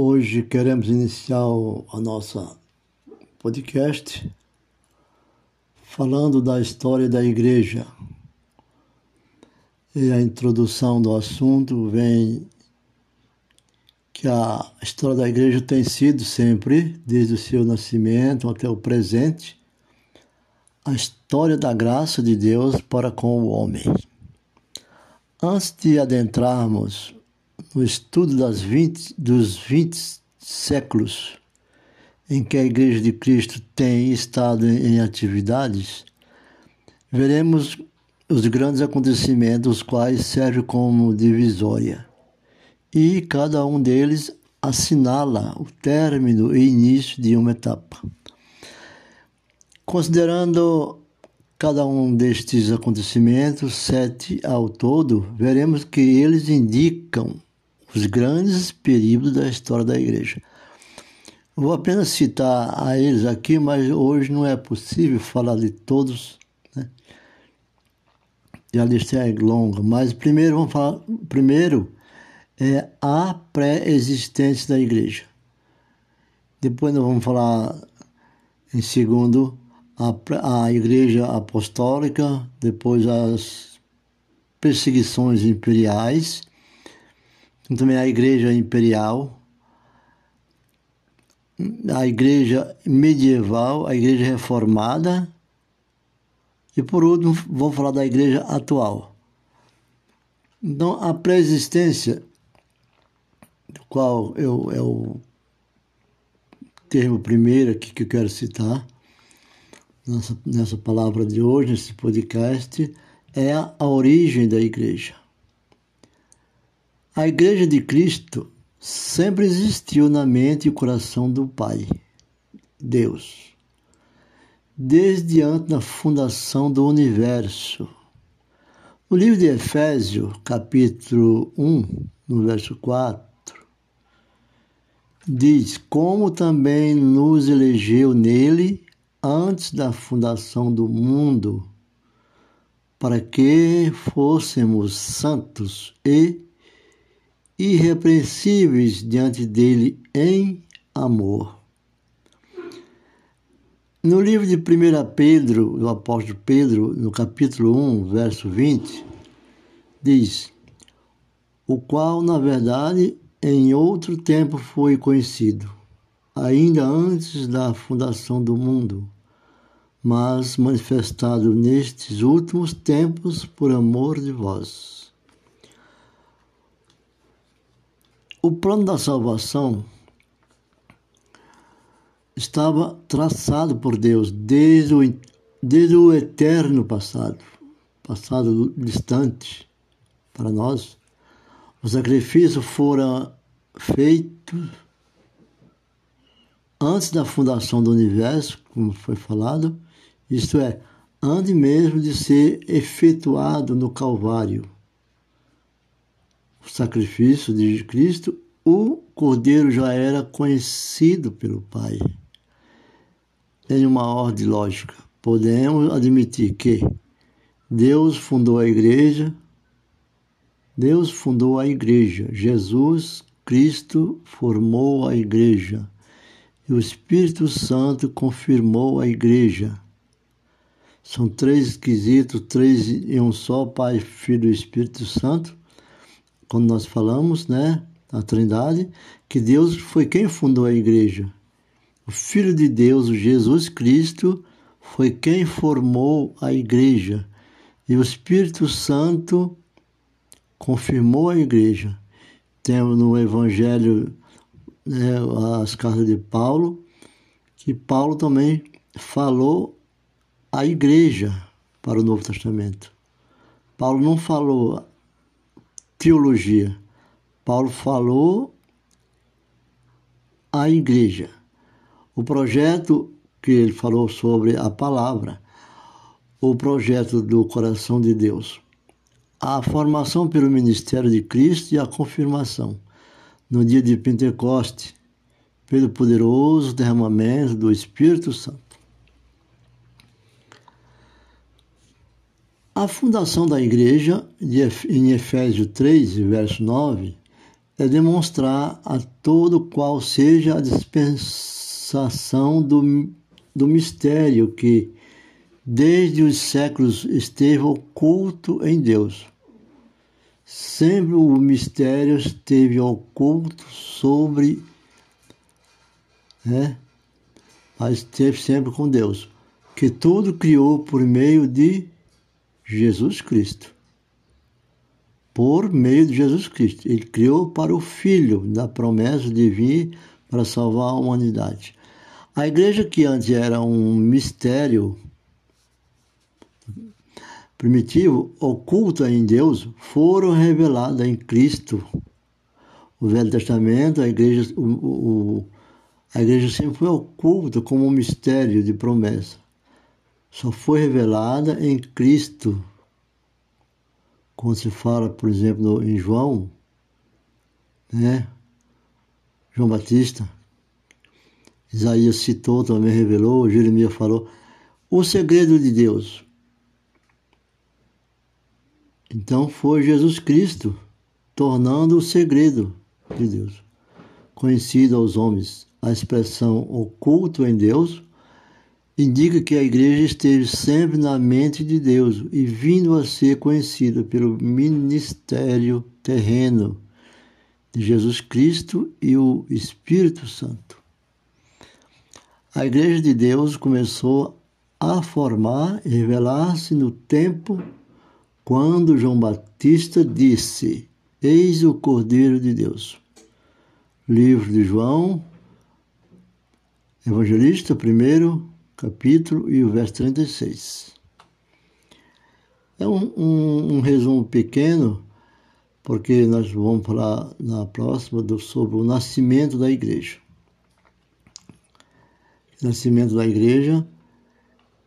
Hoje queremos iniciar a nossa podcast falando da história da igreja. E a introdução do assunto vem que a história da igreja tem sido sempre, desde o seu nascimento até o presente, a história da graça de Deus para com o homem. Antes de adentrarmos no estudo das 20, dos 20 séculos em que a Igreja de Cristo tem estado em atividades, veremos os grandes acontecimentos, os quais servem como divisória. E cada um deles assinala o término e início de uma etapa. Considerando cada um destes acontecimentos, sete ao todo, veremos que eles indicam os grandes períodos da história da igreja. Vou apenas citar a eles aqui, mas hoje não é possível falar de todos. Né? E a lista é longa, mas primeiro vamos falar. Primeiro é a pré-existência da igreja. Depois nós vamos falar em segundo a, a igreja apostólica, depois as perseguições imperiais também a Igreja Imperial, a Igreja Medieval, a Igreja Reformada e, por último, vou falar da Igreja atual. Então, a pré-existência, qual eu, é o termo primeiro aqui que eu quero citar, nessa, nessa palavra de hoje, nesse podcast, é a origem da igreja. A Igreja de Cristo sempre existiu na mente e coração do Pai, Deus, desde antes da fundação do universo. O livro de Efésios, capítulo 1, no verso 4, diz: Como também nos elegeu nele antes da fundação do mundo, para que fôssemos santos e irrepreensíveis diante dele em amor. No livro de 1 Pedro, do apóstolo Pedro, no capítulo 1, verso 20, diz: O qual, na verdade, em outro tempo foi conhecido, ainda antes da fundação do mundo, mas manifestado nestes últimos tempos por amor de vós O plano da salvação estava traçado por Deus desde o, desde o eterno passado, passado distante para nós. Os sacrifícios foram feitos antes da fundação do universo, como foi falado, isto é, antes mesmo de ser efetuado no Calvário sacrifício de Cristo, o cordeiro já era conhecido pelo Pai. Em uma ordem lógica, podemos admitir que Deus fundou a igreja, Deus fundou a igreja, Jesus Cristo formou a igreja. E o Espírito Santo confirmou a igreja. São três esquisitos, três em um só, Pai, Filho e Espírito Santo quando nós falamos, né, a Trindade, que Deus foi quem fundou a igreja. O Filho de Deus, Jesus Cristo, foi quem formou a igreja. E o Espírito Santo confirmou a igreja. Temos no Evangelho né, as cartas de Paulo, que Paulo também falou a igreja para o Novo Testamento. Paulo não falou teologia. Paulo falou à igreja. O projeto que ele falou sobre a palavra, o projeto do coração de Deus, a formação pelo ministério de Cristo e a confirmação no dia de Pentecoste, pelo poderoso derramamento do Espírito Santo. A fundação da igreja, em Efésios 3, verso 9, é demonstrar a todo qual seja a dispensação do, do mistério que, desde os séculos, esteve oculto em Deus. Sempre o mistério esteve oculto sobre, né? mas esteve sempre com Deus, que tudo criou por meio de Jesus Cristo por meio de Jesus Cristo. Ele criou para o Filho da promessa de vir para salvar a humanidade. A igreja que antes era um mistério primitivo, oculta em Deus, foram reveladas em Cristo. O Velho Testamento, a igreja, o, o, a igreja sempre foi oculta como um mistério de promessa. Só foi revelada em Cristo quando se fala, por exemplo, em João, né? João Batista, Isaías citou, também revelou, Jeremias falou, o segredo de Deus. Então foi Jesus Cristo tornando o segredo de Deus conhecido aos homens. A expressão oculto em Deus indica que a igreja esteve sempre na mente de Deus e vindo a ser conhecida pelo ministério terreno de Jesus Cristo e o Espírito Santo. A igreja de Deus começou a formar e revelar-se no tempo quando João Batista disse: Eis o Cordeiro de Deus. Livro de João, Evangelista, primeiro capítulo e o verso 36. É um, um, um resumo pequeno, porque nós vamos falar na próxima do, sobre o nascimento da igreja. O nascimento da igreja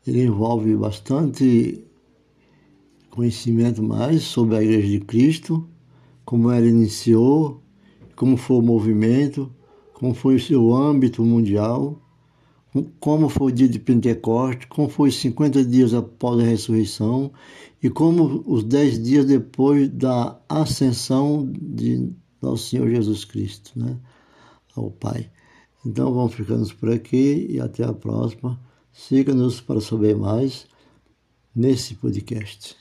ele envolve bastante conhecimento mais sobre a igreja de Cristo, como ela iniciou, como foi o movimento, como foi o seu âmbito mundial como foi o dia de Pentecostes, como foi os 50 dias após a ressurreição e como os 10 dias depois da ascensão de nosso Senhor Jesus Cristo, né, ao Pai. Então vamos ficando por aqui e até a próxima. Siga-nos para saber mais nesse podcast.